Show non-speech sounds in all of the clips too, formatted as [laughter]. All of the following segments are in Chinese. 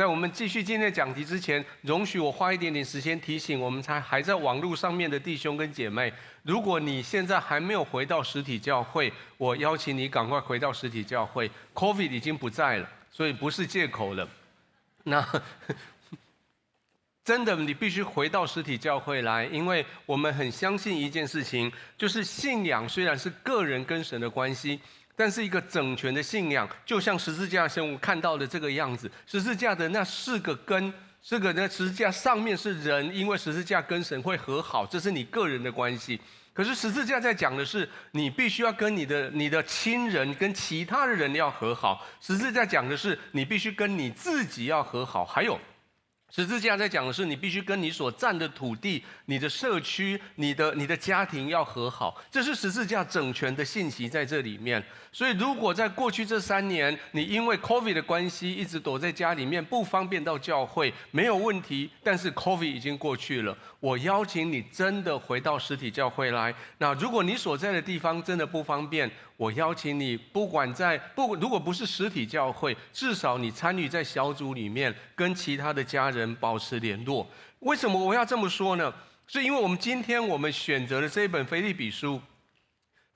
在我们继续今天讲题之前，容许我花一点点时间提醒我们才还在网络上面的弟兄跟姐妹，如果你现在还没有回到实体教会，我邀请你赶快回到实体教会。COVID 已经不在了，所以不是借口了。那 [laughs] 真的，你必须回到实体教会来，因为我们很相信一件事情，就是信仰虽然是个人跟神的关系。但是一个整全的信仰，就像十字架上我看到的这个样子，十字架的那四个根，这个呢十字架上面是人，因为十字架跟神会和好，这是你个人的关系。可是十字架在讲的是，你必须要跟你的你的亲人跟其他的人要和好。十字架讲的是，你必须跟你自己要和好，还有。十字架在讲的是，你必须跟你所占的土地、你的社区、你的你的家庭要和好，这是十字架整全的信息在这里面。所以，如果在过去这三年，你因为 COVID 的关系一直躲在家里面，不方便到教会，没有问题。但是 COVID 已经过去了，我邀请你真的回到实体教会来。那如果你所在的地方真的不方便，我邀请你，不管在不如果不是实体教会，至少你参与在小组里面，跟其他的家人保持联络。为什么我要这么说呢？是因为我们今天我们选择的这一本腓立比书，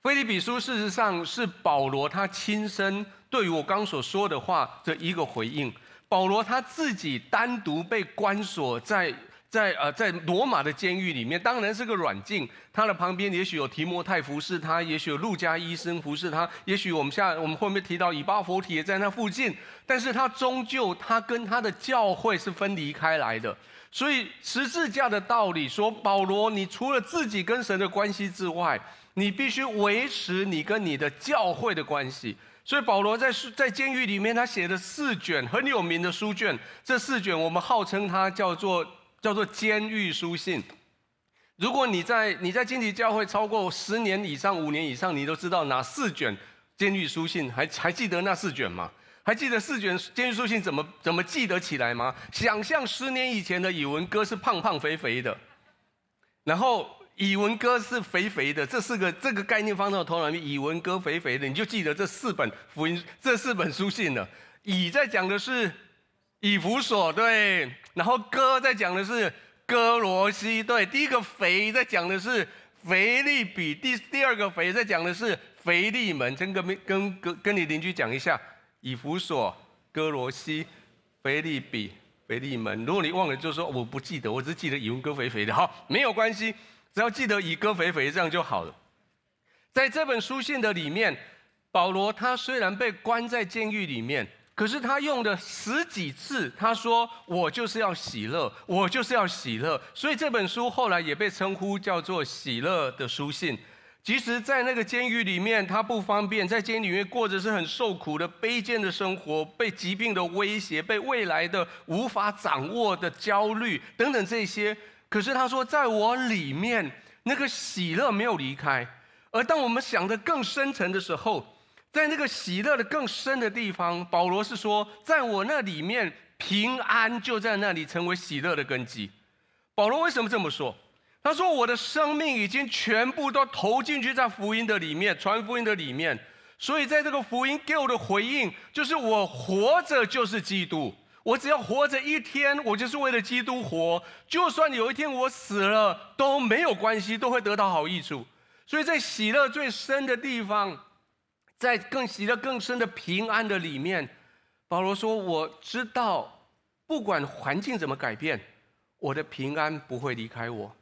腓立比书事实上是保罗他亲身对于我刚所说的话的一个回应。保罗他自己单独被关锁在。在呃，在罗马的监狱里面，当然是个软禁。他的旁边也许有提摩太服侍他，也许有路加医生服侍他，也许我们下我们后面提到以巴弗提也在那附近。但是他终究他跟他的教会是分离开来的。所以十字架的道理说，保罗，你除了自己跟神的关系之外，你必须维持你跟你的教会的关系。所以保罗在在监狱里面，他写了四卷很有名的书卷。这四卷我们号称它叫做。叫做监狱书信。如果你在你在金体教会超过十年以上、五年以上，你都知道哪四卷监狱书信？还还记得那四卷吗？还记得四卷监狱书信怎么怎么记得起来吗？想象十年以前的语文哥是胖胖肥肥的，然后以文哥是肥肥的，这四个这个概念放到头脑里面，以文哥肥肥的，你就记得这四本福音这四本书信了。以在讲的是以弗所，对。然后哥在讲的是哥罗西，对，第一个腓在讲的是腓利比，第第二个腓在讲的是腓利门，跟跟跟跟跟你邻居讲一下，以弗所、哥罗西、腓利比、腓利门。如果你忘了，就说我不记得，我只记得以文哥肥肥的，好，没有关系，只要记得以哥肥肥这样就好了。在这本书信的里面，保罗他虽然被关在监狱里面。可是他用的十几次，他说：“我就是要喜乐，我就是要喜乐。”所以这本书后来也被称呼叫做“喜乐的书信”。即使在那个监狱里面，他不方便，在监狱里面过着是很受苦的卑贱的生活，被疾病的威胁，被未来的无法掌握的焦虑等等这些。可是他说，在我里面那个喜乐没有离开。而当我们想得更深沉的时候，在那个喜乐的更深的地方，保罗是说，在我那里面平安就在那里成为喜乐的根基。保罗为什么这么说？他说我的生命已经全部都投进去在福音的里面，传福音的里面。所以在这个福音给我的回应，就是我活着就是基督。我只要活着一天，我就是为了基督活。就算有一天我死了都没有关系，都会得到好益处。所以在喜乐最深的地方。在更喜乐、更深的平安的里面，保罗说：“我知道，不管环境怎么改变，我的平安不会离开我。”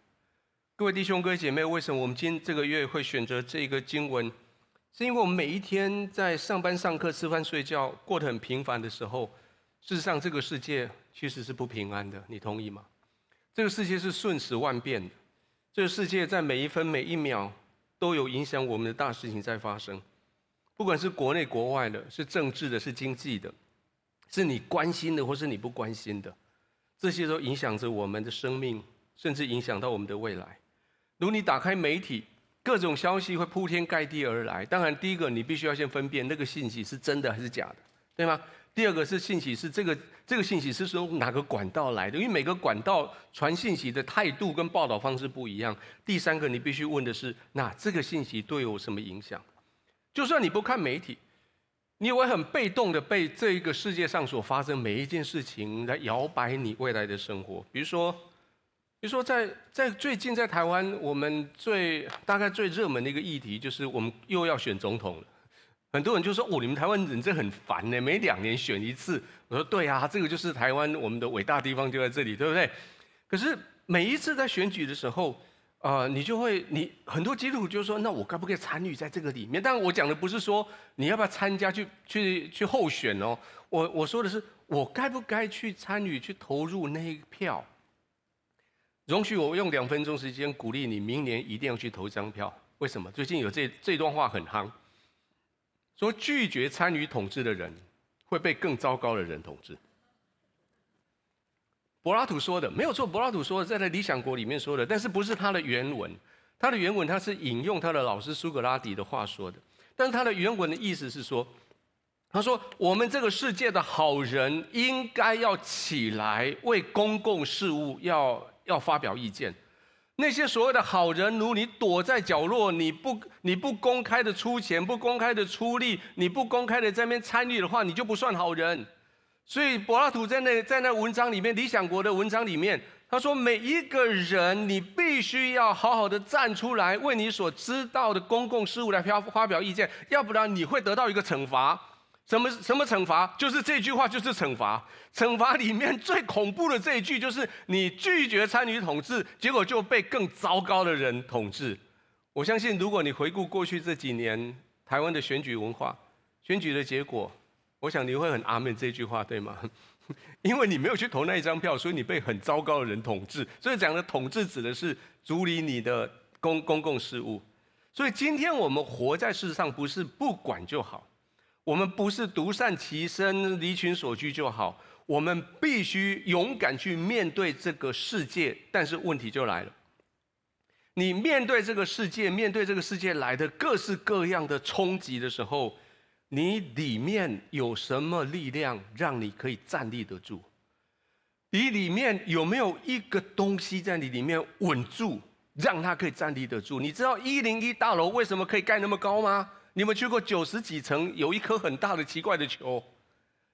各位弟兄、各位姐妹，为什么我们今这个月会选择这个经文？是因为我们每一天在上班、上课、吃饭、睡觉，过得很平凡的时候，事实上这个世界其实是不平安的。你同意吗？这个世界是瞬时万变的，这个世界在每一分每一秒都有影响我们的大事情在发生。不管是国内国外的，是政治的，是经济的，是你关心的，或是你不关心的，这些都影响着我们的生命，甚至影响到我们的未来。如你打开媒体，各种消息会铺天盖地而来。当然，第一个你必须要先分辨那个信息是真的还是假的，对吗？第二个是信息是这个这个信息是从哪个管道来的？因为每个管道传信息的态度跟报道方式不一样。第三个，你必须问的是，那这个信息对我什么影响？就算你不看媒体，你也会很被动的被这一个世界上所发生每一件事情来摇摆你未来的生活。比如说，比如说在在最近在台湾，我们最大概最热门的一个议题就是我们又要选总统了。很多人就说：“哦，你们台湾人真很烦呢，每两年选一次。”我说：“对啊，这个就是台湾我们的伟大地方就在这里，对不对？”可是每一次在选举的时候，呃，你就会你很多基督徒就说：“那我该不该参与在这个里面？”但我讲的不是说你要不要参加去去去候选哦，我我说的是我该不该去参与去投入那一票？容许我用两分钟时间鼓励你，明年一定要去投一张票。为什么？最近有这这段话很夯。说拒绝参与统治的人，会被更糟糕的人统治。柏拉图说的没有错，柏拉图说的在《理想国》里面说的，但是不是他的原文？他的原文他是引用他的老师苏格拉底的话说的，但他的原文的意思是说，他说我们这个世界的好人应该要起来为公共事务要要发表意见。那些所谓的好人，如你躲在角落，你不你不公开的出钱，不公开的出力，你不公开的在那边参与的话，你就不算好人。所以柏拉图在那在那文章里面，《理想国》的文章里面，他说每一个人，你必须要好好的站出来，为你所知道的公共事务来发发表意见，要不然你会得到一个惩罚。什么什么惩罚？就是这句话，就是惩罚。惩罚里面最恐怖的这一句，就是你拒绝参与统治，结果就被更糟糕的人统治。我相信，如果你回顾过去这几年台湾的选举文化、选举的结果，我想你会很阿门这句话，对吗？[laughs] 因为你没有去投那一张票，所以你被很糟糕的人统治。所以讲的统治指的是处理你的公公共事务。所以今天我们活在世上，不是不管就好。我们不是独善其身、离群所居就好，我们必须勇敢去面对这个世界。但是问题就来了，你面对这个世界，面对这个世界来的各式各样的冲击的时候，你里面有什么力量让你可以站立得住？你里面有没有一个东西在你里面稳住，让它可以站立得住？你知道一零一大楼为什么可以盖那么高吗？你们去过九十几层，有一颗很大的奇怪的球，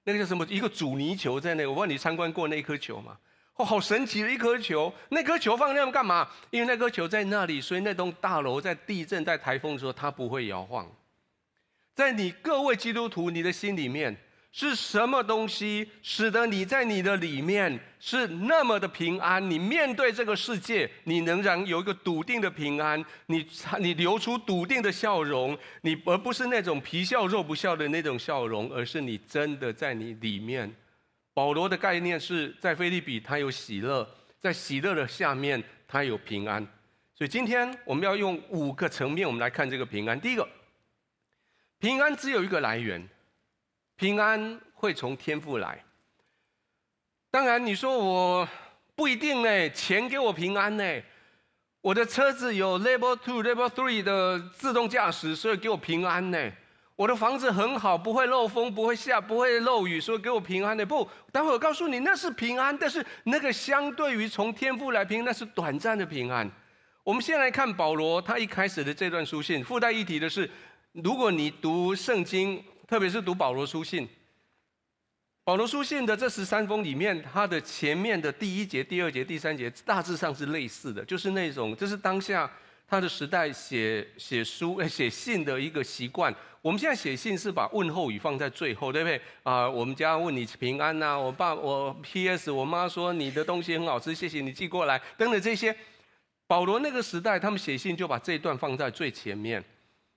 那个叫什么？一个阻尼球在那。我问你参观过那颗球吗？哦，好神奇的一颗球！那颗球放那干嘛？因为那颗球在那里，所以那栋大楼在地震、在台风的时候，它不会摇晃。在你各位基督徒，你的心里面。是什么东西使得你在你的里面是那么的平安？你面对这个世界，你仍然有一个笃定的平安，你你流出笃定的笑容，你而不是那种皮笑肉不笑的那种笑容，而是你真的在你里面。保罗的概念是在腓立比，他有喜乐，在喜乐的下面，他有平安。所以今天我们要用五个层面，我们来看这个平安。第一个，平安只有一个来源。平安会从天父来，当然你说我不一定呢，钱给我平安呢，我的车子有 Level Two、Level Three 的自动驾驶，所以给我平安呢。我的房子很好，不会漏风，不会下，不会漏雨，所以给我平安的。不，待会我告诉你，那是平安，但是那个相对于从天父来平，那是短暂的平安。我们先来看保罗他一开始的这段书信，附带一提的是，如果你读圣经。特别是读保罗书信，保罗书信的这十三封里面，它的前面的第一节、第二节、第三节大致上是类似的，就是那种这是当下他的时代写写书、写信的一个习惯。我们现在写信是把问候语放在最后，对不对？啊、我们家问你平安呐、我爸我 P.S. 我妈说你的东西很好吃，谢谢你寄过来等等这些。保罗那个时代，他们写信就把这一段放在最前面。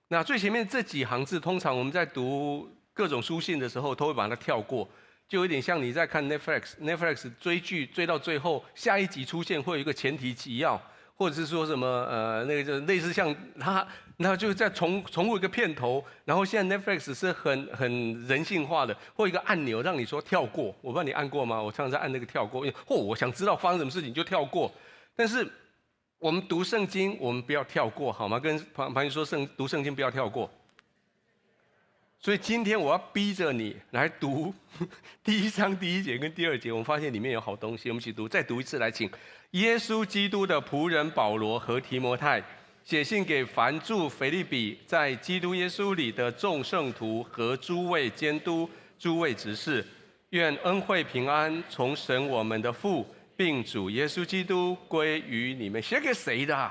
那最前面这几行字，通常我们在读各种书信的时候，都会把它跳过，就有点像你在看 Netflix，Netflix 追剧追到最后，下一集出现会有一个前提提要，或者是说什么呃那个就类似像它，然后就再重重复一个片头，然后现在 Netflix 是很很人性化的，或一个按钮让你说跳过，我不知道你按过吗？我常常在按那个跳过，因为或我想知道发生什么事情就跳过，但是。我们读圣经，我们不要跳过，好吗？跟朋朋友说圣读圣经不要跳过。所以今天我要逼着你来读 [laughs] 第一章第一节跟第二节，我们发现里面有好东西，我们一起读，再读一次来，请耶稣基督的仆人保罗和提摩太，写信给凡住腓立比，在基督耶稣里的众圣徒和诸位监督、诸位执事，愿恩惠平安从神我们的父，并主耶稣基督归于你们。写给谁的？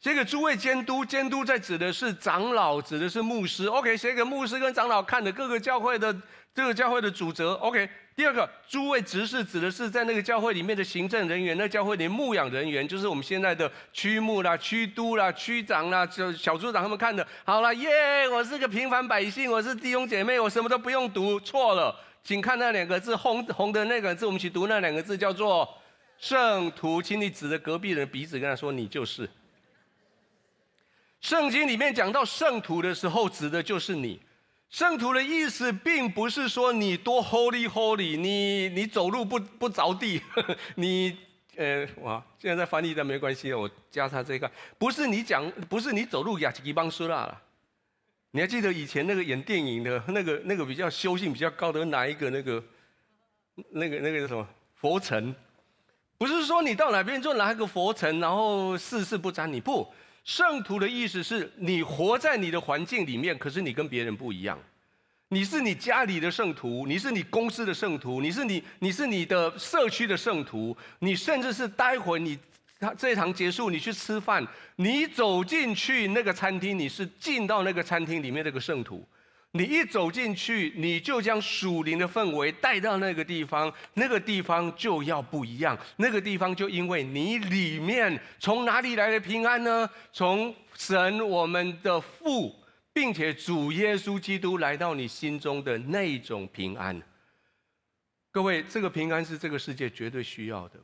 写给诸位监督。监督在指的是长老，指的是牧师。OK，写给牧师跟长老看的各个教会的这个教会的主责。OK。第二个，诸位执事指的是在那个教会里面的行政人员，那教会里牧养人员，就是我们现在的区牧啦、区督啦、区长啦、就小组长他们看的。好了，耶，我是个平凡百姓，我是弟兄姐妹，我什么都不用读，错了，请看那两个字，红红的那个字，我们一起读那两个字，叫做圣徒，请你指着隔壁人的鼻子跟他说，你就是。圣经里面讲到圣徒的时候，指的就是你。圣徒的意思并不是说你多 holy holy，你你走路不不着地，[laughs] 你呃哇，现在在翻译的没关系，我加上这个，不是你讲，不是你走路雅吉邦苏拉了。你还记得以前那个演电影的那个那个比较修性比较高的哪一个那个那个那个叫什么佛尘？不是说你到哪边就拿一个佛尘，然后事事不沾你不。圣徒的意思是你活在你的环境里面，可是你跟别人不一样。你是你家里的圣徒，你是你公司的圣徒，你是你你是你的社区的圣徒，你甚至是待会你他这一堂结束，你去吃饭，你走进去那个餐厅，你是进到那个餐厅里面那个圣徒。你一走进去，你就将属灵的氛围带到那个地方，那个地方就要不一样。那个地方就因为你里面从哪里来的平安呢？从神我们的父，并且主耶稣基督来到你心中的那种平安。各位，这个平安是这个世界绝对需要的，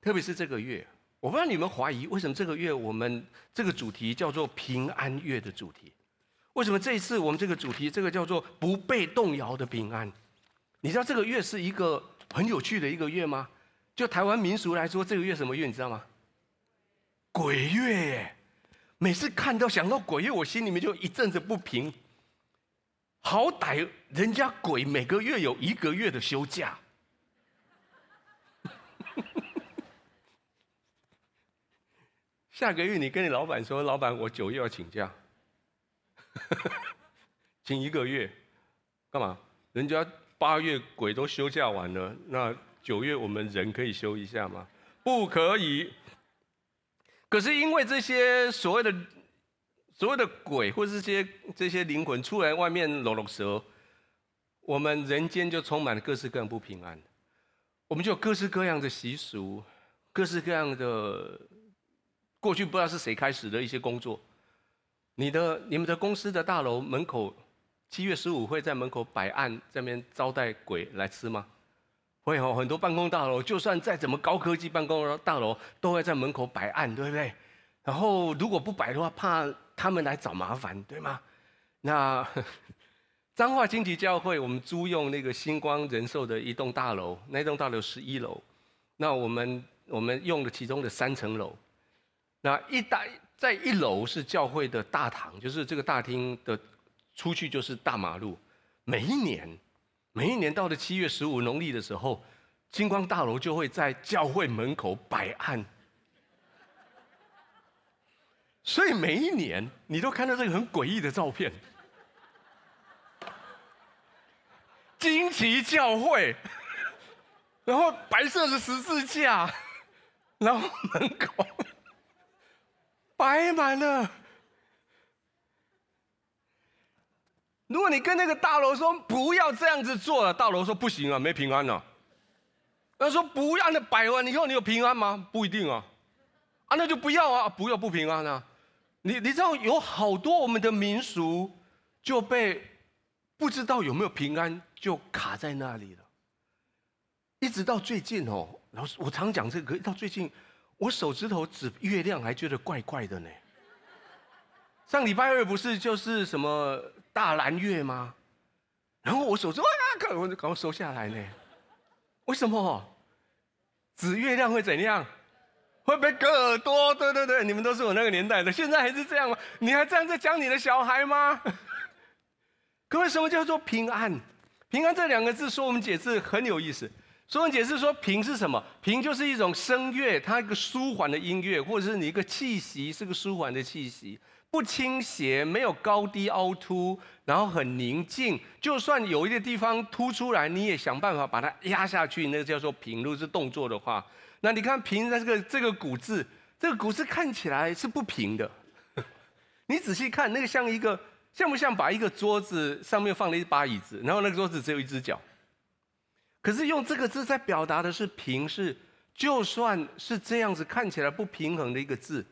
特别是这个月。我不知道你们怀疑为什么这个月我们这个主题叫做平安月的主题。为什么这一次我们这个主题，这个叫做不被动摇的平安？你知道这个月是一个很有趣的一个月吗？就台湾民俗来说，这个月什么月？你知道吗？鬼月耶！每次看到想到鬼月，我心里面就一阵子不平。好歹人家鬼每个月有一个月的休假，[laughs] 下个月你跟你老板说，老板我九月要请假。[laughs] 请一个月，干嘛？人家八月鬼都休假完了，那九月我们人可以休一下吗？不可以。可是因为这些所谓的所谓的鬼，或是这些这些灵魂出来外面搂搂舌，我们人间就充满了各式各样不平安。我们就有各式各样的习俗，各式各样的过去不知道是谁开始的一些工作。你的、你们的公司的大楼门口，七月十五会在门口摆案，这边招待鬼来吃吗？会有很多办公大楼，就算再怎么高科技办公大楼，都会在门口摆案，对不对？然后如果不摆的话，怕他们来找麻烦，对吗？那 [laughs] 彰化经济教会，我们租用那个星光人寿的一栋大楼，那栋大楼十一楼，那我们我们用了其中的三层楼，那一大。在一楼是教会的大堂，就是这个大厅的出去就是大马路。每一年，每一年到了七月十五农历的时候，金光大楼就会在教会门口摆案。所以每一年你都看到这个很诡异的照片，金旗教会，然后白色的十字架，然后门口。摆满了。如果你跟那个大楼说不要这样子做了，大楼说不行啊，没平安了。他说不要那摆完以后你有平安吗？不一定啊。啊，那就不要啊，不要不平安啊。你你知道有好多我们的民俗就被不知道有没有平安就卡在那里了。一直到最近哦，老师我常讲这个，到最近。我手指头指月亮还觉得怪怪的呢。上礼拜二不是就是什么大蓝月吗？然后我手指哇，赶快赶快收下来呢。为什么？指月亮会怎样？会被割耳朵？对对对，你们都是我那个年代的，现在还是这样吗？你还这样在教你的小孩吗？各位，什么叫做平安？平安这两个字，说我们解释很有意思。中文解释说平是什么？平就是一种声乐，它一个舒缓的音乐，或者是你一个气息是个舒缓的气息，不倾斜，没有高低凹凸，然后很宁静。就算有一个地方凸出来，你也想办法把它压下去，那个叫做平。如果是动作的话，那你看平在这个这个骨字，这个骨字看起来是不平的。[laughs] 你仔细看，那个像一个像不像把一个桌子上面放了一把椅子，然后那个桌子只有一只脚？可是用这个字在表达的是平，是就算是这样子看起来不平衡的一个字，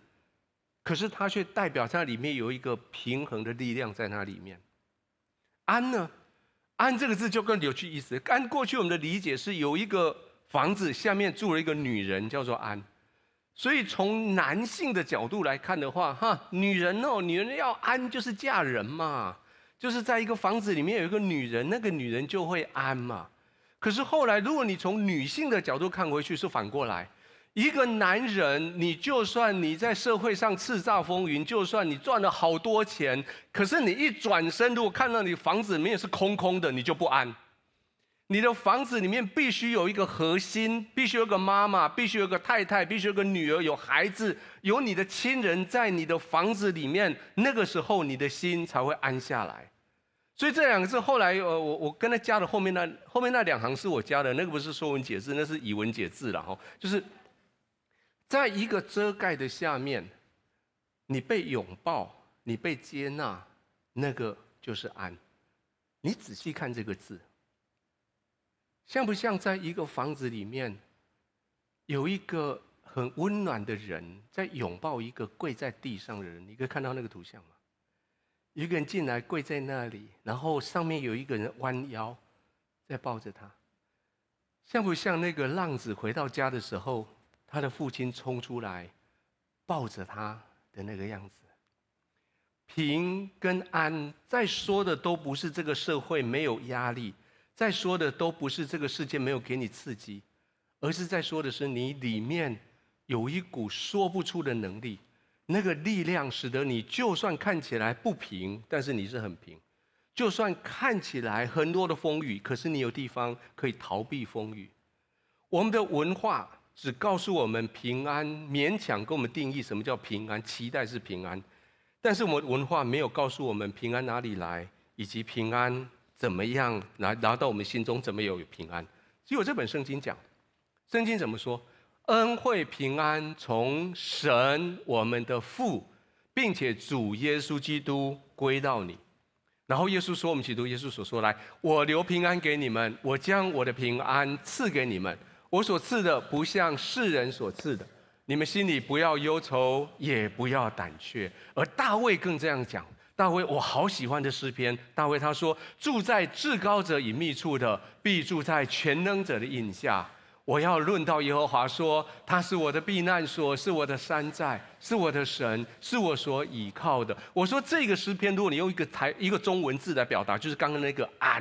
可是它却代表在里面有一个平衡的力量在那里面。安呢？安这个字就更有趣意思。按过去我们的理解是有一个房子下面住了一个女人，叫做安。所以从男性的角度来看的话，哈，女人哦，女人要安就是嫁人嘛，就是在一个房子里面有一个女人，那个女人就会安嘛。可是后来，如果你从女性的角度看回去，是反过来。一个男人，你就算你在社会上叱咤风云，就算你赚了好多钱，可是你一转身，如果看到你房子里面是空空的，你就不安。你的房子里面必须有一个核心，必须有个妈妈，必须有个太太，必须有个女儿，有孩子，有你的亲人在你的房子里面，那个时候你的心才会安下来。所以这两个字后来，呃，我我跟他加的后面那后面那两行是我加的，那个不是说文解字，那是以文解字了哈。就是在一个遮盖的下面，你被拥抱，你被接纳，那个就是安。你仔细看这个字，像不像在一个房子里面，有一个很温暖的人在拥抱一个跪在地上的人？你可以看到那个图像吗？一个人进来跪在那里，然后上面有一个人弯腰在抱着他，像不像那个浪子回到家的时候，他的父亲冲出来抱着他的那个样子？平跟安在说的都不是这个社会没有压力，在说的都不是这个世界没有给你刺激，而是在说的是你里面有一股说不出的能力。那个力量使得你就算看起来不平，但是你是很平；就算看起来很多的风雨，可是你有地方可以逃避风雨。我们的文化只告诉我们平安，勉强给我们定义什么叫平安，期待是平安。但是我们文化没有告诉我们平安哪里来，以及平安怎么样来拿到我们心中怎么有平安。只有这本圣经讲，圣经怎么说？恩惠平安从神我们的父，并且主耶稣基督归到你。然后耶稣说：“我们基督耶稣所说，来，我留平安给你们，我将我的平安赐给你们。我所赐的不像世人所赐的。你们心里不要忧愁，也不要胆怯。”而大卫更这样讲：“大卫，我好喜欢的诗篇。大卫他说：住在至高者隐秘处的，必住在全能者的荫下。”我要论到耶和华说，他是我的避难所，是我的山寨，是我的神，是我所倚靠的。我说这个诗篇，如果你用一个台一个中文字来表达，就是刚刚那个安，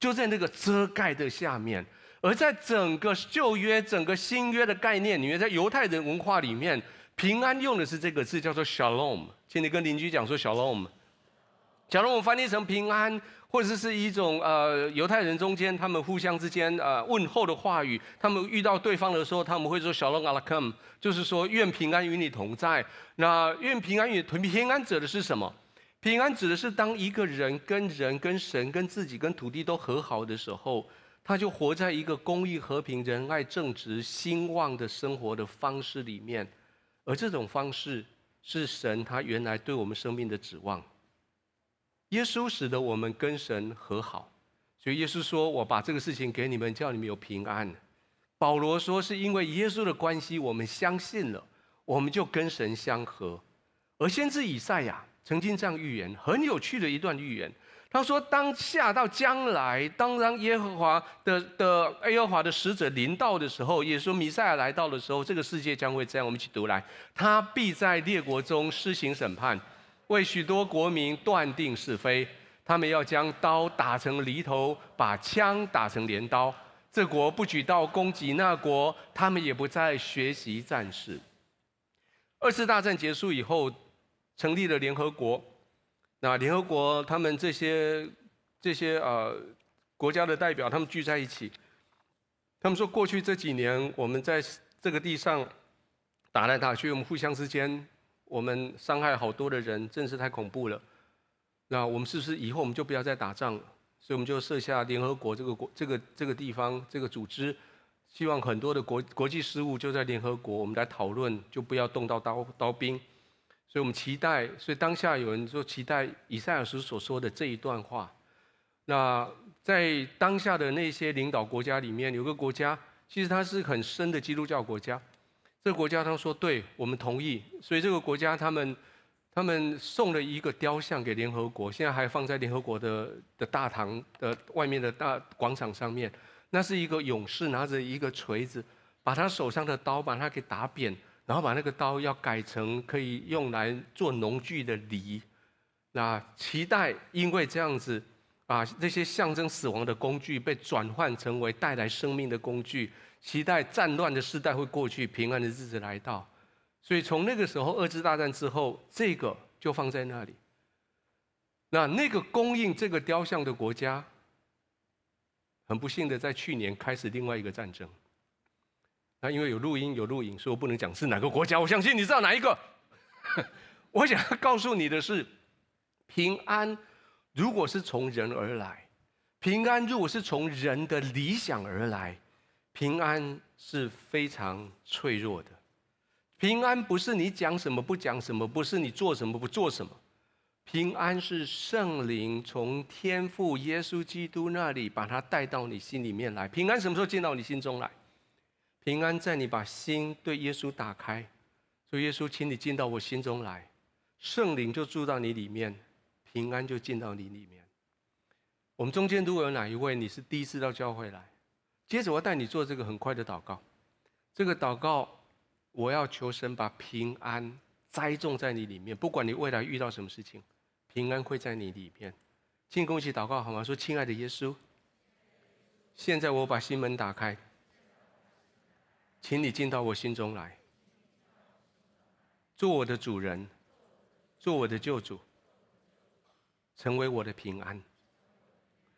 就在那个遮盖的下面。而在整个旧约、整个新约的概念里面，在犹太人文化里面，平安用的是这个字，叫做 shalom。请你跟邻居讲说 shalom。假如我们翻译成平安。或者是一种呃犹太人中间他们互相之间呃问候的话语，他们遇到对方的时候，他们会说 Shalom Aleichem，就是说愿平安与你同在。那愿平安与同平安指的是什么？平安指的是当一个人跟人、跟神、跟自己、跟土地都和好的时候，他就活在一个公益、和平、仁爱、正直、兴旺的生活的方式里面，而这种方式是神他原来对我们生命的指望。耶稣使得我们跟神和好，所以耶稣说：“我把这个事情给你们，叫你们有平安。”保罗说：“是因为耶稣的关系，我们相信了，我们就跟神相合。”而先知以赛亚曾经这样预言，很有趣的一段预言。他说：“当下到将来，当让耶和华的的耶和华的使者临到的时候，也说弥赛亚来到的时候，这个世界将会这样。我们一起读来，他必在列国中施行审判。”为许多国民断定是非，他们要将刀打成犁头，把枪打成镰刀。这国不举刀攻击那国，他们也不再学习战事。二次大战结束以后，成立了联合国。那联合国他们这些这些呃国家的代表，他们聚在一起，他们说，过去这几年我们在这个地上打来打去，我们互相之间，我们伤害好多的人，真是太恐怖了。那我们是不是以后我们就不要再打仗了？所以我们就设下联合国这个国这个这个地方这个组织，希望很多的国国际事务就在联合国，我们来讨论，就不要动到刀刀兵。所以我们期待，所以当下有人说期待以赛亚书所说的这一段话。那在当下的那些领导国家里面，有个国家其实它是很深的基督教国家。这个国家他说：“对，我们同意。”所以这个国家他们他们送了一个雕像给联合国，现在还放在联合国的的大堂的外面的大广场上面。那是一个勇士拿着一个锤子，把他手上的刀把它给打扁。然后把那个刀要改成可以用来做农具的犁，那期待因为这样子，把这些象征死亡的工具被转换成为带来生命的工具，期待战乱的时代会过去，平安的日子来到。所以从那个时候二次大战之后，这个就放在那里。那那个供应这个雕像的国家，很不幸的在去年开始另外一个战争。那因为有录音有录影，所以我不能讲是哪个国家。我相信你知道哪一个。[laughs] 我想要告诉你的是，平安如果是从人而来，平安如果是从人的理想而来，平安是非常脆弱的。平安不是你讲什么不讲什么，不是你做什么不做什么。平安是圣灵从天父耶稣基督那里把它带到你心里面来。平安什么时候进到你心中来？平安在你把心对耶稣打开，说耶稣，请你进到我心中来，圣灵就住到你里面，平安就进到你里面。我们中间如果有哪一位你是第一次到教会来，接着我带你做这个很快的祷告。这个祷告，我要求神把平安栽种在你里面，不管你未来遇到什么事情，平安会在你里面。请跟我一起祷告好吗？说，亲爱的耶稣，现在我把心门打开。请你进到我心中来，做我的主人，做我的救主，成为我的平安，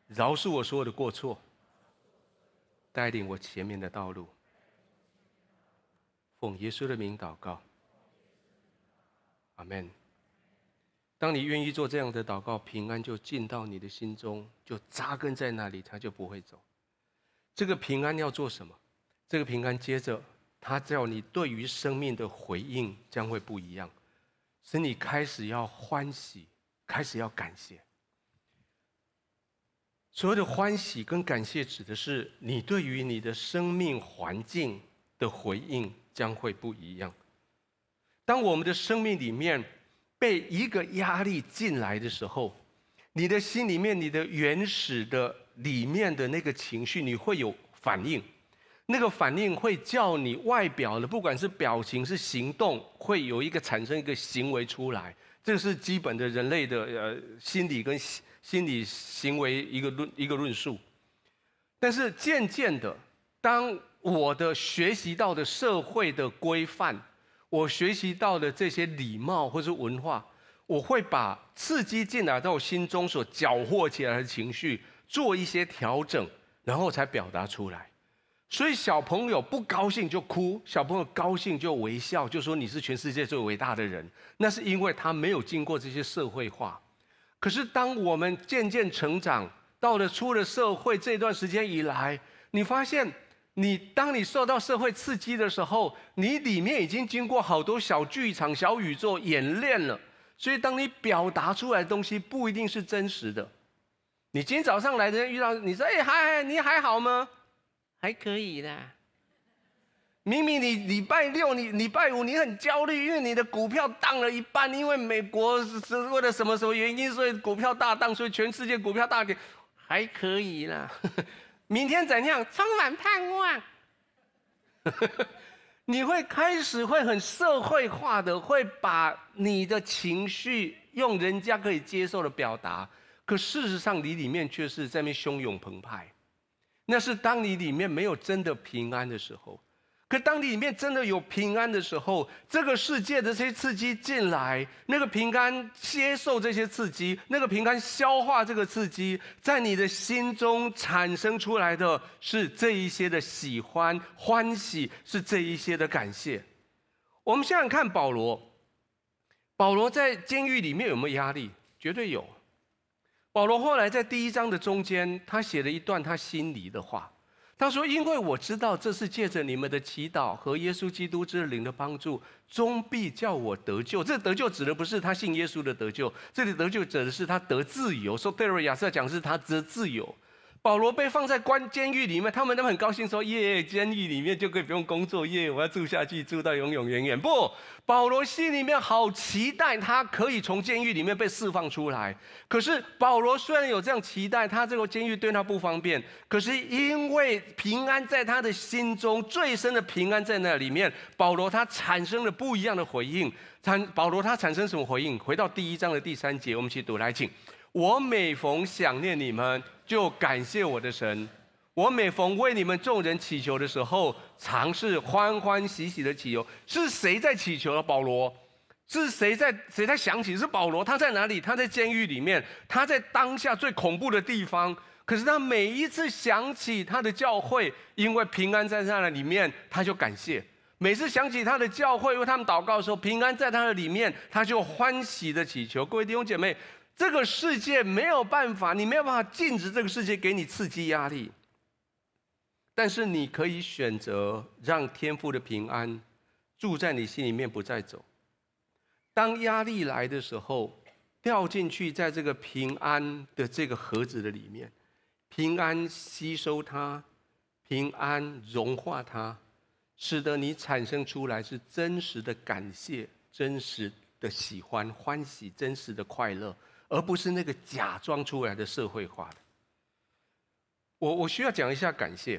饶恕我所有的过错，带领我前面的道路。奉耶稣的名祷告，阿门。当你愿意做这样的祷告，平安就进到你的心中，就扎根在那里，他就不会走。这个平安要做什么？这个平安，接着他叫你对于生命的回应将会不一样，使你开始要欢喜，开始要感谢。所谓的欢喜跟感谢，指的是你对于你的生命环境的回应将会不一样。当我们的生命里面被一个压力进来的时候，你的心里面，你的原始的里面的那个情绪，你会有反应。那个反应会叫你外表的，不管是表情是行动，会有一个产生一个行为出来，这是基本的人类的呃心理跟心理行为一个论一个论述。但是渐渐的，当我的学习到的社会的规范，我学习到的这些礼貌或是文化，我会把刺激进来到我心中所搅和起来的情绪做一些调整，然后才表达出来。所以小朋友不高兴就哭，小朋友高兴就微笑，就说你是全世界最伟大的人。那是因为他没有经过这些社会化。可是当我们渐渐成长，到了出了社会这段时间以来，你发现，你当你受到社会刺激的时候，你里面已经经过好多小剧场、小宇宙演练了。所以当你表达出来的东西不一定是真实的。你今天早上来的人遇到你说：“哎，嗨，你还好吗？”还可以啦。明明你礼拜六、你礼拜五你很焦虑，因为你的股票荡了一半，因为美国是为了什么什么原因，所以股票大荡，所以全世界股票大跌，还可以啦。[laughs] 明天怎样？充满盼望。[laughs] 你会开始会很社会化的，会把你的情绪用人家可以接受的表达，可事实上你里面却是在那汹涌澎湃。那是当你里面没有真的平安的时候，可当里面真的有平安的时候，这个世界的这些刺激进来，那个平安接受这些刺激，那个平安消化这个刺激，在你的心中产生出来的是这一些的喜欢、欢喜，是这一些的感谢。我们想想看，保罗，保罗在监狱里面有没有压力？绝对有。保罗后来在第一章的中间，他写了一段他心里的话。他说：“因为我知道这是借着你们的祈祷和耶稣基督之灵的帮助，终必叫我得救。这得救指的不是他信耶稣的得救，这里得救指的是他得自由。说对了，亚瑟讲是他得自由。”保罗被放在关监狱里面，他们都很高兴说：“耶，监狱里面就可以不用工作，耶，我要住下去，住到永永远远。”不，保罗心里面好期待他可以从监狱里面被释放出来。可是保罗虽然有这样期待，他这个监狱对他不方便，可是因为平安在他的心中最深的平安在那里面，保罗他产生了不一样的回应。产保罗他产生什么回应？回到第一章的第三节，我们去读来，请。我每逢想念你们，就感谢我的神；我每逢为你们众人祈求的时候，常是欢欢喜喜的祈求。是谁在祈求了？保罗？是谁在？谁在想起？是保罗？他在哪里？他在监狱里面，他在当下最恐怖的地方。可是他每一次想起他的教会，因为平安在他的里面，他就感谢；每次想起他的教会，为他们祷告的时候，平安在他的里面，他就欢喜的祈求。各位弟兄姐妹。这个世界没有办法，你没有办法禁止这个世界给你刺激压力，但是你可以选择让天父的平安住在你心里面，不再走。当压力来的时候，掉进去在这个平安的这个盒子的里面，平安吸收它，平安融化它，使得你产生出来是真实的感谢、真实的喜欢、欢喜、真实的快乐。而不是那个假装出来的社会化的。我我需要讲一下感谢，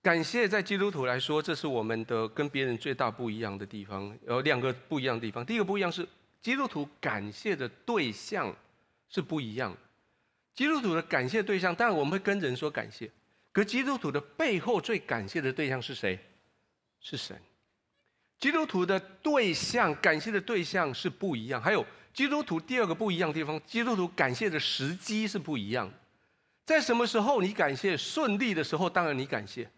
感谢在基督徒来说，这是我们的跟别人最大不一样的地方。有两个不一样的地方，第一个不一样是基督徒感谢的对象是不一样。基督徒的感谢对象，当然我们会跟人说感谢，可基督徒的背后最感谢的对象是谁？是神。基督徒的对象感谢的对象是不一样，还有。基督徒第二个不一样的地方，基督徒感谢的时机是不一样。在什么时候你感谢？顺利的时候，当然你感谢。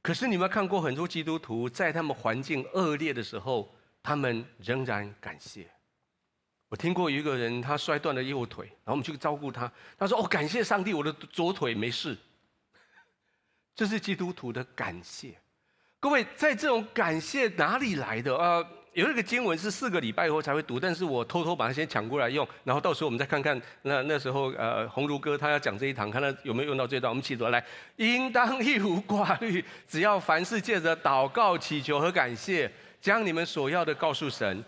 可是你们看过很多基督徒在他们环境恶劣的时候，他们仍然感谢。我听过一个人，他摔断了右腿，然后我们去照顾他，他说：“哦，感谢上帝，我的左腿没事。”这是基督徒的感谢。各位，在这种感谢哪里来的啊？有一个经文是四个礼拜以后才会读，但是我偷偷把它先抢过来用，然后到时候我们再看看那那时候呃鸿儒哥他要讲这一堂，看他有没有用到这段。我们起读来，应当一无挂虑，只要凡事借着祷告、祈求和感谢，将你们所要的告诉神，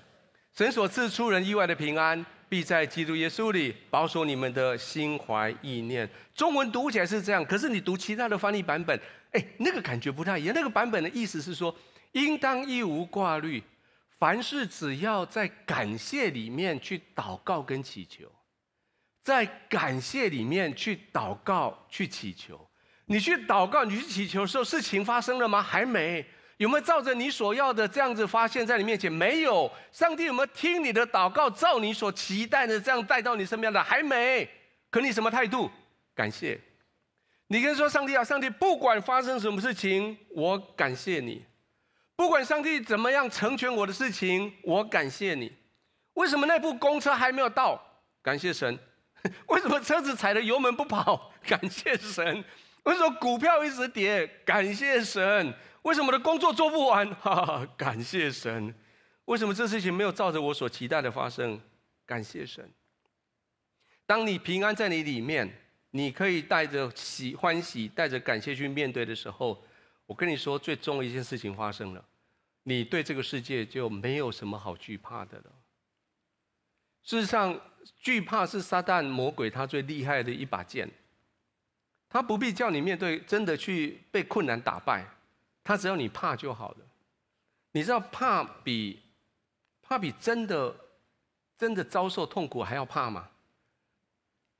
神所赐出人意外的平安，必在基督耶稣里保守你们的心怀意念。中文读起来是这样，可是你读其他的翻译版本，哎，那个感觉不太一样。那个版本的意思是说，应当一无挂虑。凡事只要在感谢里面去祷告跟祈求，在感谢里面去祷告去祈求，你去祷告你去祈求的时候，事情发生了吗？还没。有没有照着你所要的这样子发现在你面前？没有。上帝有没有听你的祷告，照你所期待的这样带到你身边的？还没。可你什么态度？感谢。你跟说上帝啊，上帝不管发生什么事情，我感谢你。不管上帝怎么样成全我的事情，我感谢你。为什么那部公车还没有到？感谢神。[laughs] 为什么车子踩着油门不跑？感谢神。为什么股票一直跌？感谢神。为什么我的工作做不完？哈哈，感谢神。为什么这事情没有照着我所期待的发生？感谢神。当你平安在你里面，你可以带着喜欢喜，带着感谢去面对的时候。我跟你说，最重要的一件事情发生了，你对这个世界就没有什么好惧怕的了。事实上，惧怕是撒旦魔鬼他最厉害的一把剑，他不必叫你面对真的去被困难打败，他只要你怕就好了。你知道怕比怕比真的真的遭受痛苦还要怕吗？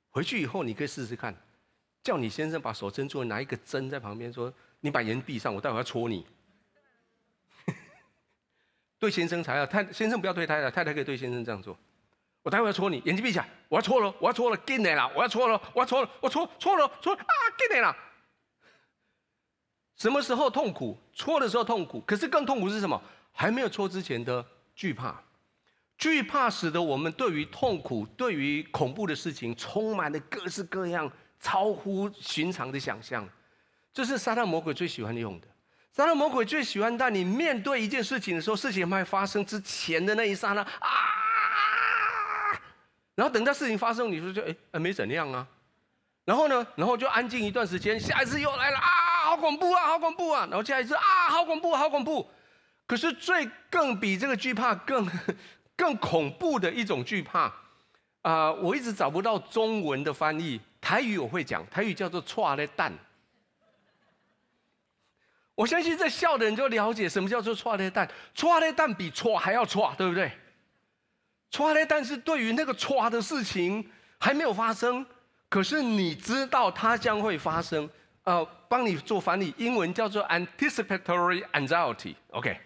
回去以后你可以试试看，叫你先生把手伸出来，拿一个针在旁边说。你把眼闭上，我待会要戳你。[laughs] 对先生才要，太先生不要对太太，太太可以对先生这样做。我待会要戳你，眼睛闭起来，我要戳了，我要戳了，给你了，我要戳了，我要戳了，我戳戳了，戳啊，给你了。什么时候痛苦？戳的时候痛苦，可是更痛苦是什么？还没有戳之前的惧怕，惧怕使得我们对于痛苦、对于恐怖的事情，充满了各式各样超乎寻常的想象。这是撒旦魔鬼最喜欢用的。撒旦魔鬼最喜欢在你面对一件事情的时候，事情还没发生之前的那一刹那啊，然后等到事情发生，你说就哎，没怎样啊，然后呢，然后就安静一段时间，下一次又来了啊。好恐怖啊！好恐怖啊！然后下一次啊，好恐怖，好恐怖。可是最更比这个惧怕更 [laughs] 更恐怖的一种惧怕啊、我一直找不到中文的翻译。台语我会讲，台语叫做“剉咧等”。我相信在笑的人就了解什么叫做“剉咧等”。剉咧蛋比“剉”还要“剉”，对不对？“剉咧蛋”是对于那个“剉”的事情还没有发生，可是你知道它将会发生。呃，帮你做翻译，英文叫做 anticipatory anxiety，OK，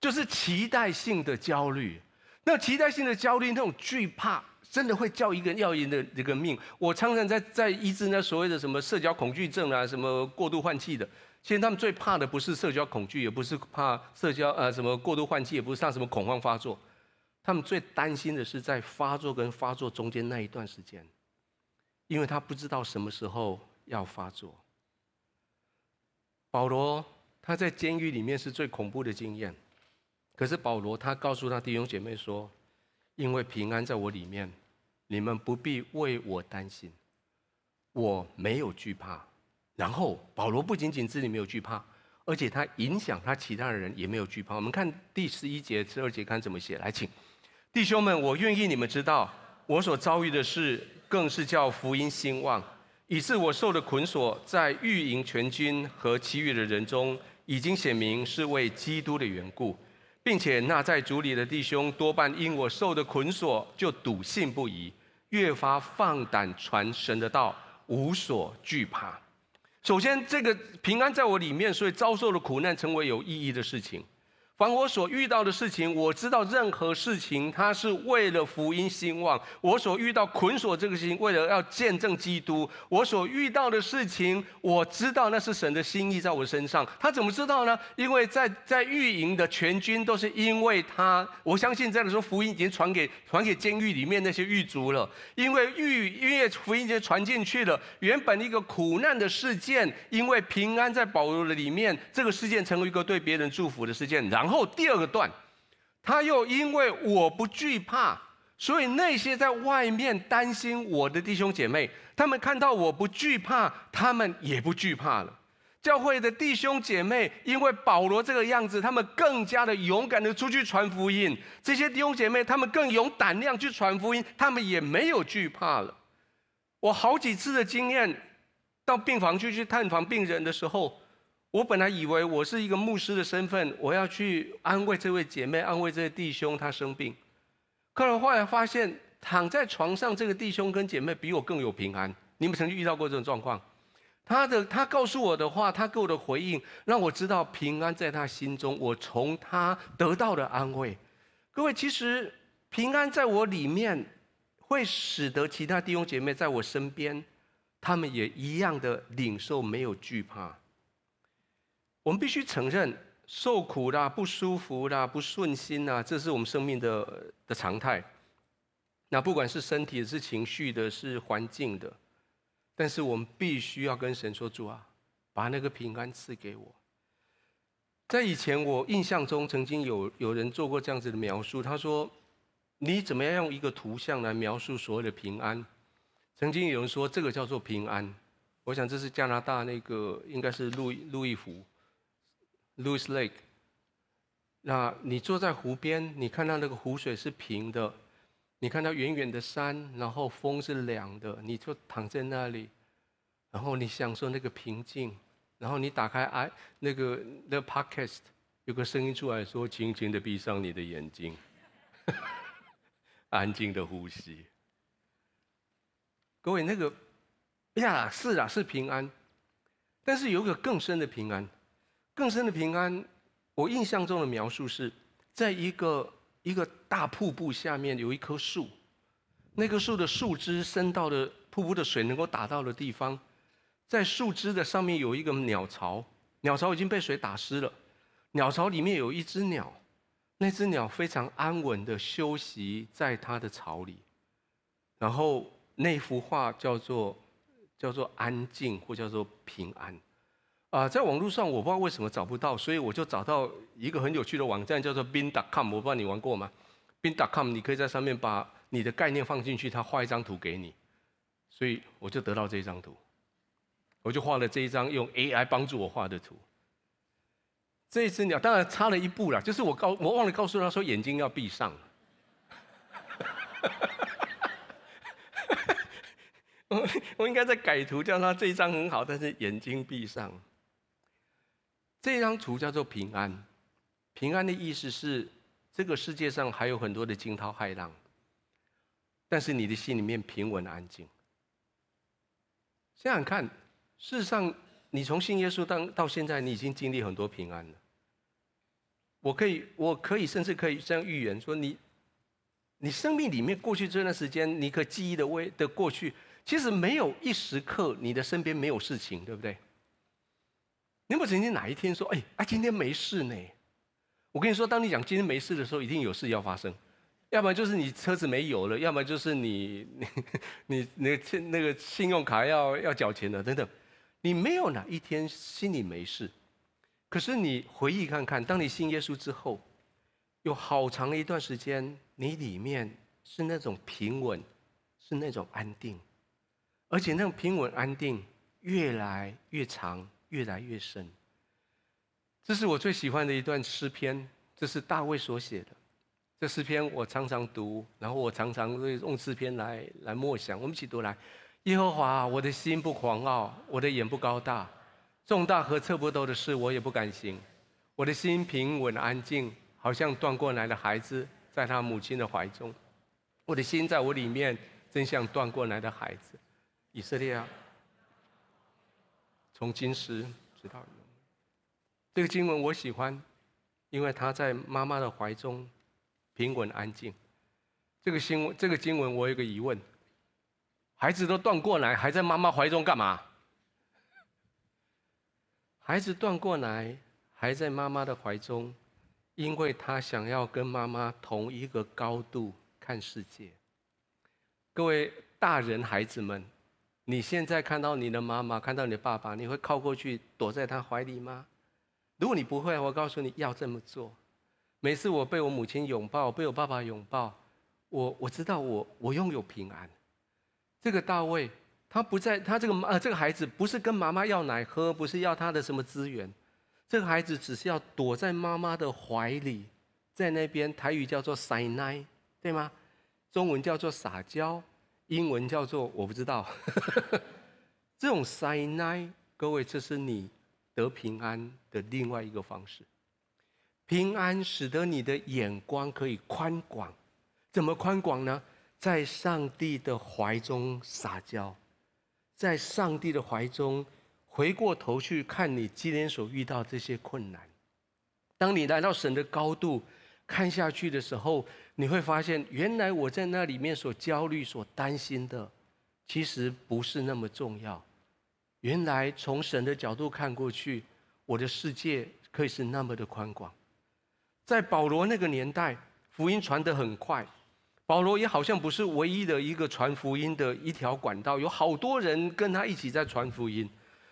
就是期待性的焦虑。那期待性的焦虑，那种惧怕，真的会叫一个人要人的这个命。我常常在在医治那所谓的什么社交恐惧症啊，什么过度换气的。其实他们最怕的不是社交恐惧，也不是怕社交呃什么过度换气，也不是怕什么恐慌发作。他们最担心的是在发作跟发作中间那一段时间，因为他不知道什么时候要发作。保罗他在监狱里面是最恐怖的经验，可是保罗他告诉他弟兄姐妹说：“因为平安在我里面，你们不必为我担心，我没有惧怕。”然后保罗不仅仅自己没有惧怕，而且他影响他其他的人也没有惧怕。我们看第十一节、十二节看怎么写，来，请弟兄们，我愿意你们知道，我所遭遇的事，更是叫福音兴旺。以致我受的捆锁，在御营全军和其余的人中，已经显明是为基督的缘故，并且那在主里的弟兄多半因我受的捆锁，就笃信不疑，越发放胆传神的道，无所惧怕。首先，这个平安在我里面，所以遭受的苦难成为有意义的事情。凡我所遇到的事情，我知道任何事情，它是为了福音兴旺。我所遇到捆锁这个事情，为了要见证基督。我所遇到的事情，我知道那是神的心意在我身上。他怎么知道呢？因为在在御营的全军都是因为他，我相信这样的时候，福音已经传给传给监狱里面那些狱卒了。因为狱因为福音已经传进去了，原本一个苦难的事件，因为平安在保罗的里面，这个事件成为一个对别人祝福的事件。然后。然后第二个段，他又因为我不惧怕，所以那些在外面担心我的弟兄姐妹，他们看到我不惧怕，他们也不惧怕了。教会的弟兄姐妹，因为保罗这个样子，他们更加的勇敢的出去传福音。这些弟兄姐妹，他们更有胆量去传福音，他们也没有惧怕了。我好几次的经验，到病房去去探访病人的时候。我本来以为我是一个牧师的身份，我要去安慰这位姐妹，安慰这位弟兄，他生病。可是后来发现，躺在床上这个弟兄跟姐妹比我更有平安。你们曾经遇到过这种状况？他的他告诉我的话，他给我的回应，让我知道平安在他心中，我从他得到的安慰。各位，其实平安在我里面，会使得其他弟兄姐妹在我身边，他们也一样的领受，没有惧怕。我们必须承认，受苦啦、不舒服啦、不顺心呐，这是我们生命的的常态。那不管是身体的、是情绪的、是环境的，但是我们必须要跟神说：“主啊，把那个平安赐给我。”在以前，我印象中曾经有有人做过这样子的描述，他说：“你怎么样用一个图像来描述所谓的平安？”曾经有人说这个叫做平安。我想这是加拿大那个应该是路路易湖。Louis Lake，那你坐在湖边，你看到那个湖水是平的，你看到远远的山，然后风是凉的，你就躺在那里，然后你享受那个平静，然后你打开哎那个那个 podcast，有个声音出来说：“轻轻的闭上你的眼睛，安静的呼吸。”各位，那个呀，是啊，是平安，但是有个更深的平安。更深的平安，我印象中的描述是，在一个一个大瀑布下面有一棵树，那棵树的树枝伸到了瀑布的水能够打到的地方，在树枝的上面有一个鸟巢，鸟巢已经被水打湿了，鸟巢里面有一只鸟，那只鸟非常安稳的休息在它的巢里，然后那幅画叫做叫做安静或叫做平安。啊，在网络上我不知道为什么找不到，所以我就找到一个很有趣的网站，叫做 bin.com。我不知道你玩过吗？bin.com，你可以在上面把你的概念放进去，他画一张图给你。所以我就得到这张图，我就画了这一张用 AI 帮助我画的图。这只鸟当然差了一步了，就是我告我忘了告诉他说眼睛要闭上。[laughs] 我我应该在改图，叫他这一张很好，但是眼睛闭上。这张图叫做平安，平安的意思是这个世界上还有很多的惊涛骇浪，但是你的心里面平稳安静。想想看，事实上你从信耶稣到到现在，你已经经历很多平安了。我可以，我可以，甚至可以这样预言说你，你生命里面过去这段时间，你可记忆的未的过去，其实没有一时刻你的身边没有事情，对不对？你有没有曾经哪一天说：“哎，啊，今天没事呢？”我跟你说，当你讲今天没事的时候，一定有事要发生，要不然就是你车子没油了，要么就是你 [laughs] 你你那个那个信用卡要要缴钱了等等。你没有哪一天心里没事，可是你回忆看看，当你信耶稣之后，有好长一段时间，你里面是那种平稳，是那种安定，而且那种平稳安定越来越长。越来越深，这是我最喜欢的一段诗篇，这是大卫所写的。这诗篇我常常读，然后我常常会用诗篇来来默想。我们一起读来：耶和华，我的心不狂傲，我的眼不高大，重大和测不透的事我也不敢行。我的心平稳安静，好像断过来的孩子在他母亲的怀中。我的心在我里面，真像断过来的孩子。以色列啊！从今时直到永远，这个经文我喜欢，因为他在妈妈的怀中平稳安静。这个新闻，这个经文我有个疑问：孩子都断过来，还在妈妈怀中干嘛？孩子断过来，还在妈妈的怀中，因为他想要跟妈妈同一个高度看世界。各位大人，孩子们。你现在看到你的妈妈，看到你的爸爸，你会靠过去躲在他怀里吗？如果你不会，我告诉你要这么做。每次我被我母亲拥抱，被我爸爸拥抱，我我知道我我拥有平安。这个大卫，他不在，他这个呃这个孩子不是跟妈妈要奶喝，不是要他的什么资源，这个孩子只是要躲在妈妈的怀里，在那边台语叫做塞奶，对吗？中文叫做撒娇。英文叫做我不知道，[laughs] 这种塞奶，各位，这是你得平安的另外一个方式。平安使得你的眼光可以宽广，怎么宽广呢？在上帝的怀中撒娇，在上帝的怀中回过头去看你今天所遇到这些困难。当你来到神的高度看下去的时候。你会发现，原来我在那里面所焦虑、所担心的，其实不是那么重要。原来从神的角度看过去，我的世界可以是那么的宽广。在保罗那个年代，福音传得很快，保罗也好像不是唯一的一个传福音的一条管道，有好多人跟他一起在传福音。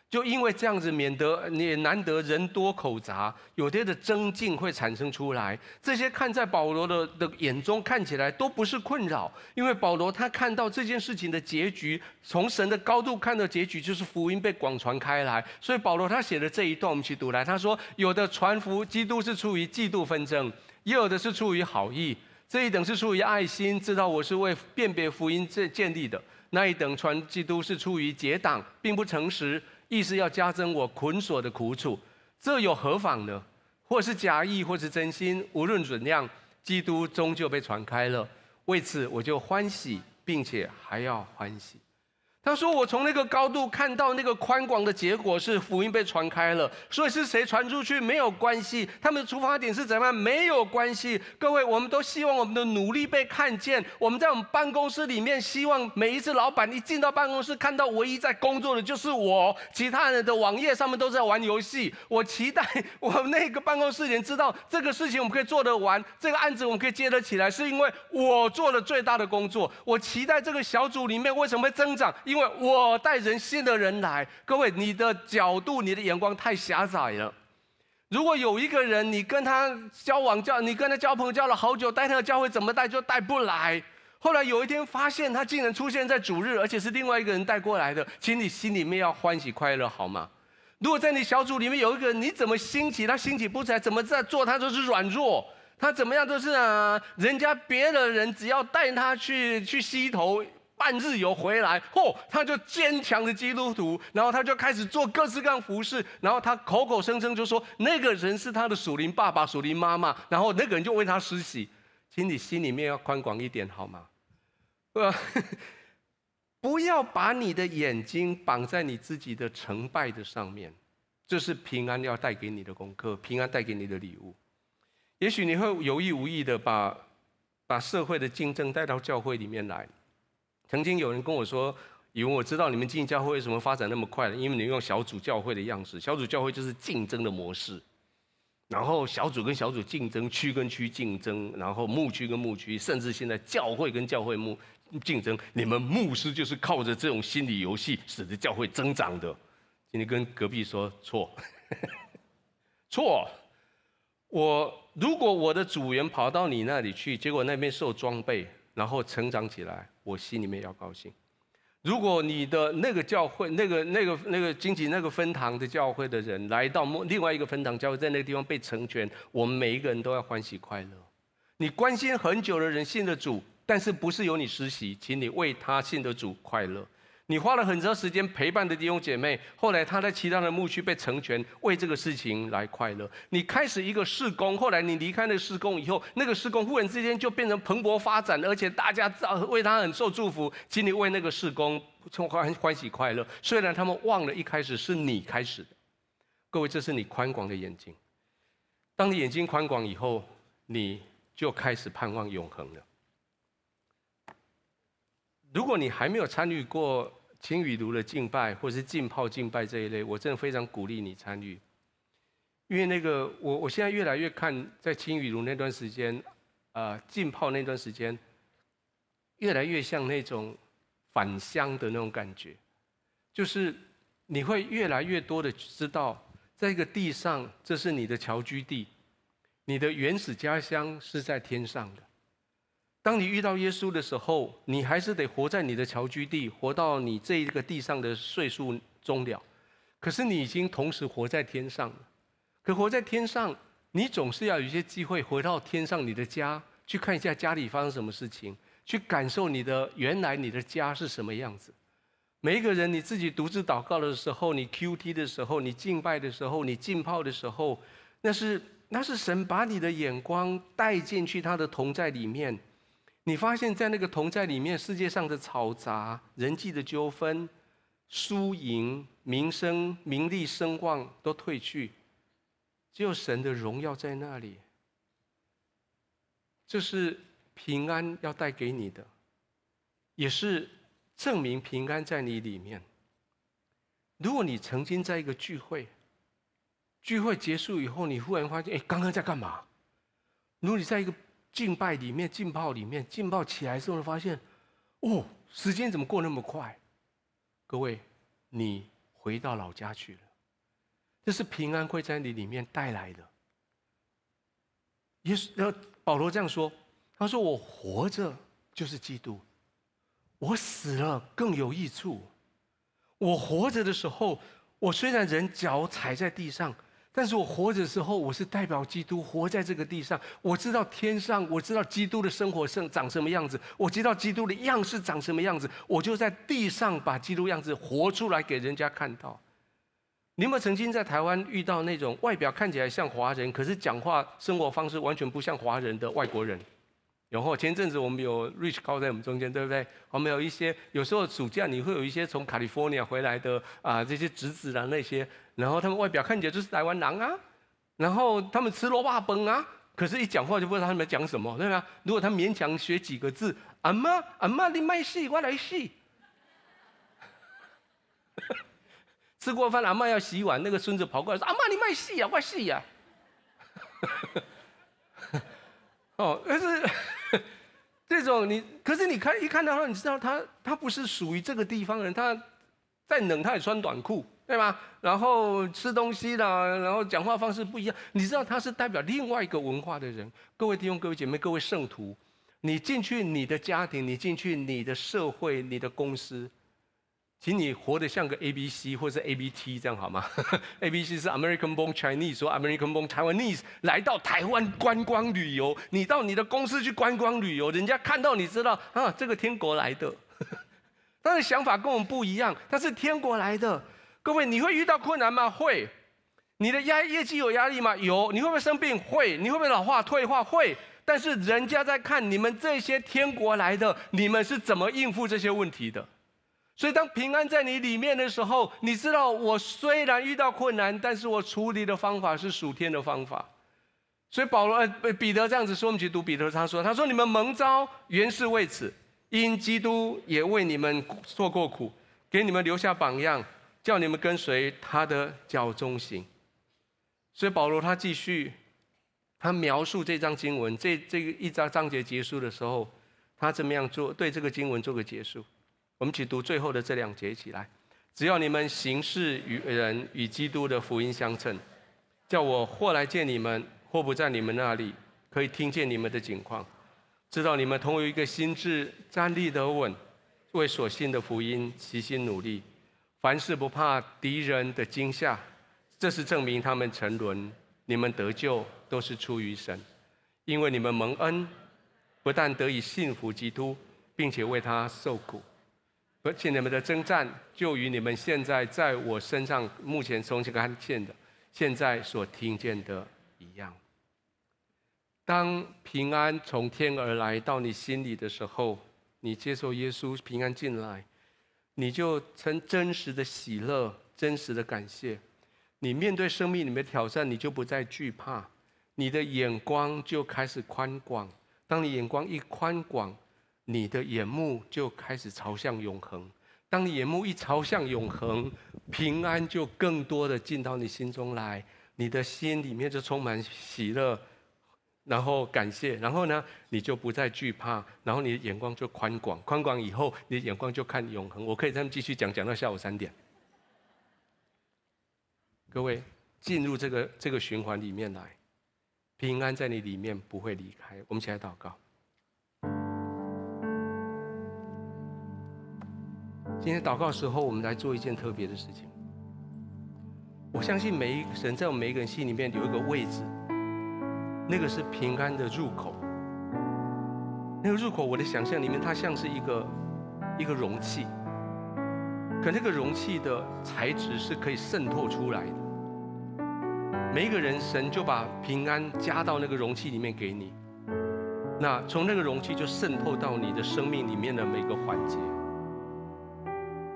就因为这样子，免得你也难得人多口杂，有些的争竞会产生出来。这些看在保罗的的眼中看起来都不是困扰，因为保罗他看到这件事情的结局，从神的高度看到结局就是福音被广传开来。所以保罗他写的这一段，我们去读来，他说：有的传福基督是出于嫉妒纷争，也有的是出于好意。这一等是出于爱心，知道我是为辨别福音这建立的；那一等传基督是出于结党，并不诚实。意思要加增我捆锁的苦楚，这有何妨呢？或是假意，或是真心，无论怎样，基督终究被传开了。为此，我就欢喜，并且还要欢喜。他说：“我从那个高度看到那个宽广的结果是福音被传开了，所以是谁传出去没有关系，他们的出发点是怎么样没有关系。各位，我们都希望我们的努力被看见。我们在我们办公室里面，希望每一次老板一进到办公室，看到唯一在工作的就是我，其他人的网页上面都在玩游戏。我期待我那个办公室里知道这个事情我们可以做得完，这个案子我们可以接得起来，是因为我做了最大的工作。我期待这个小组里面为什么会增长？因因为我带人性的人来，各位，你的角度、你的眼光太狭窄了。如果有一个人，你跟他交往交，你跟他交朋友交了好久，带他的教会怎么带就带不来。后来有一天发现他竟然出现在主日，而且是另外一个人带过来的，请你心里面要欢喜快乐，好吗？如果在你小组里面有一个人，你怎么兴起他兴起不起来，怎么在做他都是软弱，他怎么样都是啊，人家别的人只要带他去去溪头。半日游回来，嚯，他就坚强的基督徒，然后他就开始做各式各样服事，然后他口口声声就说那个人是他的属灵爸爸、属灵妈妈，然后那个人就为他施洗，请你心里面要宽广一点好吗？呃，[laughs] 不要把你的眼睛绑在你自己的成败的上面，这是平安要带给你的功课，平安带给你的礼物。也许你会有意无意的把把社会的竞争带到教会里面来。曾经有人跟我说：“以为我知道你们进教会为什么发展那么快，因为你用小组教会的样式，小组教会就是竞争的模式，然后小组跟小组竞争，区跟区竞争，然后牧区跟牧区，甚至现在教会跟教会牧竞争。你们牧师就是靠着这种心理游戏，使得教会增长的。今天跟隔壁说错，错。我如果我的组员跑到你那里去，结果那边受装备，然后成长起来。”我心里面要高兴。如果你的那个教会、那个、那个、那个经济、那个分堂的教会的人来到另外一个分堂教会，在那个地方被成全，我们每一个人都要欢喜快乐。你关心很久的人信的主，但是不是由你实习，请你为他信的主快乐。你花了很长时间陪伴的弟兄姐妹，后来他在其他的牧区被成全，为这个事情来快乐。你开始一个事工，后来你离开那个事工以后，那个事工忽然之间就变成蓬勃发展，而且大家为他很受祝福，请你为那个事工从欢欢喜快乐。虽然他们忘了一开始是你开始的，各位，这是你宽广的眼睛。当你眼睛宽广以后，你就开始盼望永恒了。如果你还没有参与过青雨炉的敬拜，或是浸泡敬拜这一类，我真的非常鼓励你参与，因为那个我我现在越来越看在青雨炉那段时间，啊，浸泡那段时间，越来越像那种返乡的那种感觉，就是你会越来越多的知道，在一个地上，这是你的侨居地，你的原始家乡是在天上的。当你遇到耶稣的时候，你还是得活在你的侨居地，活到你这一个地上的岁数终了。可是你已经同时活在天上了。可活在天上，你总是要有一些机会回到天上你的家，去看一下家里发生什么事情，去感受你的原来你的家是什么样子。每一个人你自己独自祷告的时候，你 QT 的时候，你敬拜的时候，你浸泡的时候，那是那是神把你的眼光带进去他的同在里面。你发现，在那个同在里面，世界上的嘈杂、人际的纠纷、输赢、名声、名利、声望都退去，只有神的荣耀在那里。这是平安要带给你的，也是证明平安在你里面。如果你曾经在一个聚会，聚会结束以后，你忽然发现，哎，刚刚在干嘛？如果你在一个敬拜里面，浸泡里面，浸泡起来之后，发现，哦，时间怎么过那么快？各位，你回到老家去了，这是平安会在你里面带来的。耶稣，然后保罗这样说，他说：“我活着就是基督，我死了更有益处。我活着的时候，我虽然人脚踩在地上。”但是我活着的时候，我是代表基督活在这个地上。我知道天上，我知道基督的生活生长什么样子，我知道基督的样式长什么样子。我就在地上把基督样子活出来给人家看到。你有没有曾经在台湾遇到那种外表看起来像华人，可是讲话生活方式完全不像华人的外国人？然后前阵子我们有 Rich 高在我们中间，对不对？我们有一些有时候暑假你会有一些从 California 回来的啊，这些侄子啊那些，然后他们外表看起来就是台湾人啊，然后他们吃萝卜崩啊，可是一讲话就不知道他们讲什么，对吧？如果他勉强学几个字，阿妈阿妈你卖戏，我来戏。[laughs] 吃过饭，阿妈要洗碗，那个孙子跑过来说：“阿妈你卖戏啊，我戏呀。” [laughs] 哦，但是。这种你，可是你看一看到他，你知道他他不是属于这个地方人，他再冷他也穿短裤，对吗？然后吃东西啦，然后讲话方式不一样，你知道他是代表另外一个文化的人。各位弟兄、各位姐妹、各位圣徒，你进去你的家庭，你进去你的社会、你的公司。请你活得像个 A B C 或是 A B T 这样好吗？[laughs] A B C 是 American born Chinese，说 American born Taiwanese 来到台湾观光旅游，你到你的公司去观光旅游，人家看到你知道啊，这个天国来的。[laughs] 他的想法跟我们不一样，他是天国来的。各位，你会遇到困难吗？会。你的压业绩有压力吗？有。你会不会生病？会。你会不会老化退化？会。但是人家在看你们这些天国来的，你们是怎么应付这些问题的？所以，当平安在你里面的时候，你知道，我虽然遇到困难，但是我处理的方法是属天的方法。所以保罗呃彼得这样子说，我们去读彼得他说：“他说你们蒙召原是为此，因基督也为你们受过苦，给你们留下榜样，叫你们跟随他的脚踪行。”所以保罗他继续，他描述这章经文，这这个一章章节结束的时候，他怎么样做？对这个经文做个结束。我们一起读最后的这两节起来。只要你们行事与人与基督的福音相称，叫我或来见你们，或不在你们那里，可以听见你们的景况，知道你们同有一个心智，站立得稳，为所信的福音齐心努力，凡事不怕敌人的惊吓，这是证明他们沉沦，你们得救都是出于神，因为你们蒙恩，不但得以信服基督，并且为他受苦。而且你们的征战，就与你们现在在我身上目前从前看见的，现在所听见的一样。当平安从天而来到你心里的时候，你接受耶稣平安进来，你就成真实的喜乐，真实的感谢。你面对生命里面的挑战，你就不再惧怕，你的眼光就开始宽广。当你眼光一宽广，你的眼目就开始朝向永恒。当你眼目一朝向永恒，平安就更多的进到你心中来，你的心里面就充满喜乐，然后感谢，然后呢，你就不再惧怕，然后你的眼光就宽广，宽广以后，你的眼光就看永恒。我可以再继续讲，讲到下午三点。各位进入这个这个循环里面来，平安在你里面不会离开。我们起来祷告。今天祷告时候，我们来做一件特别的事情。我相信每一个神在我们每一个人心里面有一个位置，那个是平安的入口。那个入口，我的想象里面，它像是一个一个容器，可那个容器的材质是可以渗透出来的。每一个人，神就把平安加到那个容器里面给你，那从那个容器就渗透到你的生命里面的每个环节。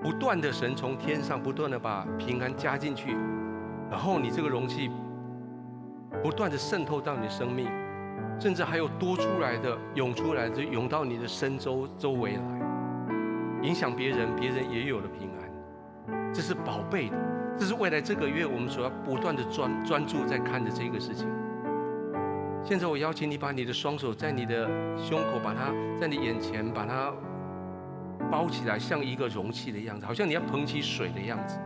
不断的神从天上不断的把平安加进去，然后你这个容器不断的渗透到你的生命，甚至还有多出来的涌出来的涌到你的身周周围来，影响别人，别人也有了平安，这是宝贝的，这是未来这个月我们所要不断的专专注在看的这个事情。现在我邀请你把你的双手在你的胸口，把它在你眼前把它。包起来像一个容器的样子，好像你要捧起水的样子。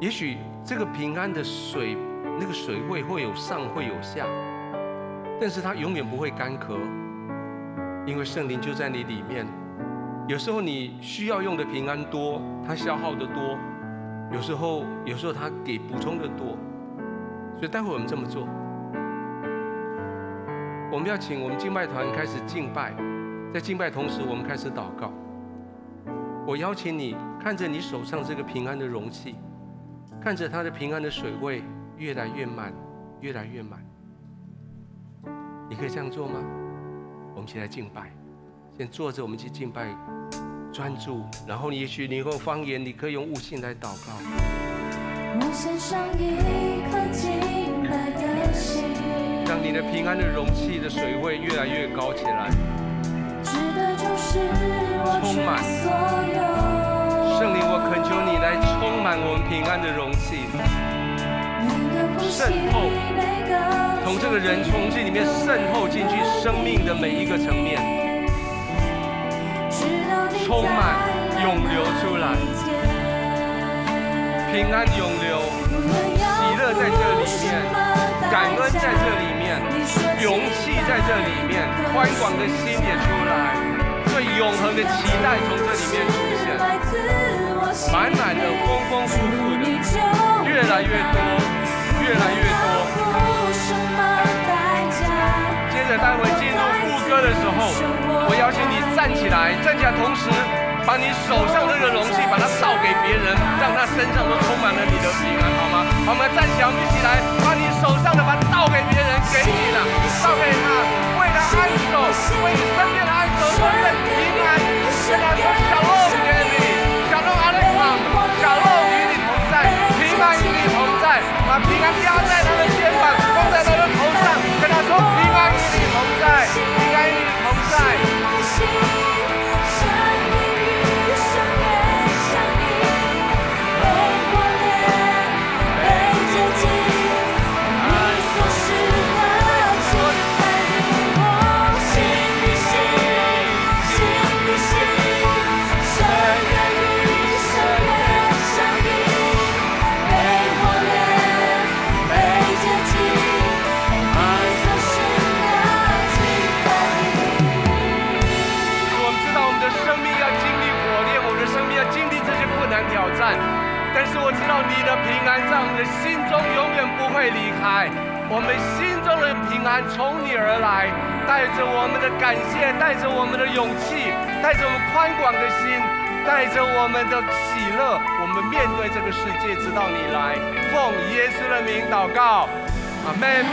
也许这个平安的水，那个水位会有上会有下，但是它永远不会干涸，因为圣灵就在你里面。有时候你需要用的平安多，它消耗的多；有时候，有时候它给补充的多。所以待会我们这么做，我们要请我们敬拜团开始敬拜。在敬拜同时，我们开始祷告。我邀请你看着你手上这个平安的容器，看着它的平安的水位越来越满，越来越满。你可以这样做吗？我们一起来敬拜，先坐着，我们去敬拜，专注。然后你也许你用方言，你可以用悟性来祷告。我献上一颗敬拜的心，让你的平安的容器的水位越来越高起来。充满。圣灵，我恳求你来充满我们平安的容器，渗透，从这个人从这里面渗透进去生命的每一个层面，充满涌流出来，平安涌流，喜乐在这里面，感恩在这里面，勇气在这里面，宽广的心也出来。永恒的期待从这里面出现，满满的、丰丰富富的，越来越多，越来越多。接着待会进入副歌的时候，我邀请你站起来，站起来，同时把你手上这个容器把它倒给别人，让他身上都充满了你的平安，好吗？好，我们站起来，我们一起来，把你手上的把它倒给别人，给你了，倒给他，为他安守，为你身边的，平安。跟他说，小路给你，小路阿里康，小路与你同在，平安与你同在，会离开。我们心中的平安从你而来，带着我们的感谢，带着我们的勇气，带着我们宽广的心，带着我们的喜乐，我们面对这个世界，直到你来。奉耶稣的名祷告，阿门。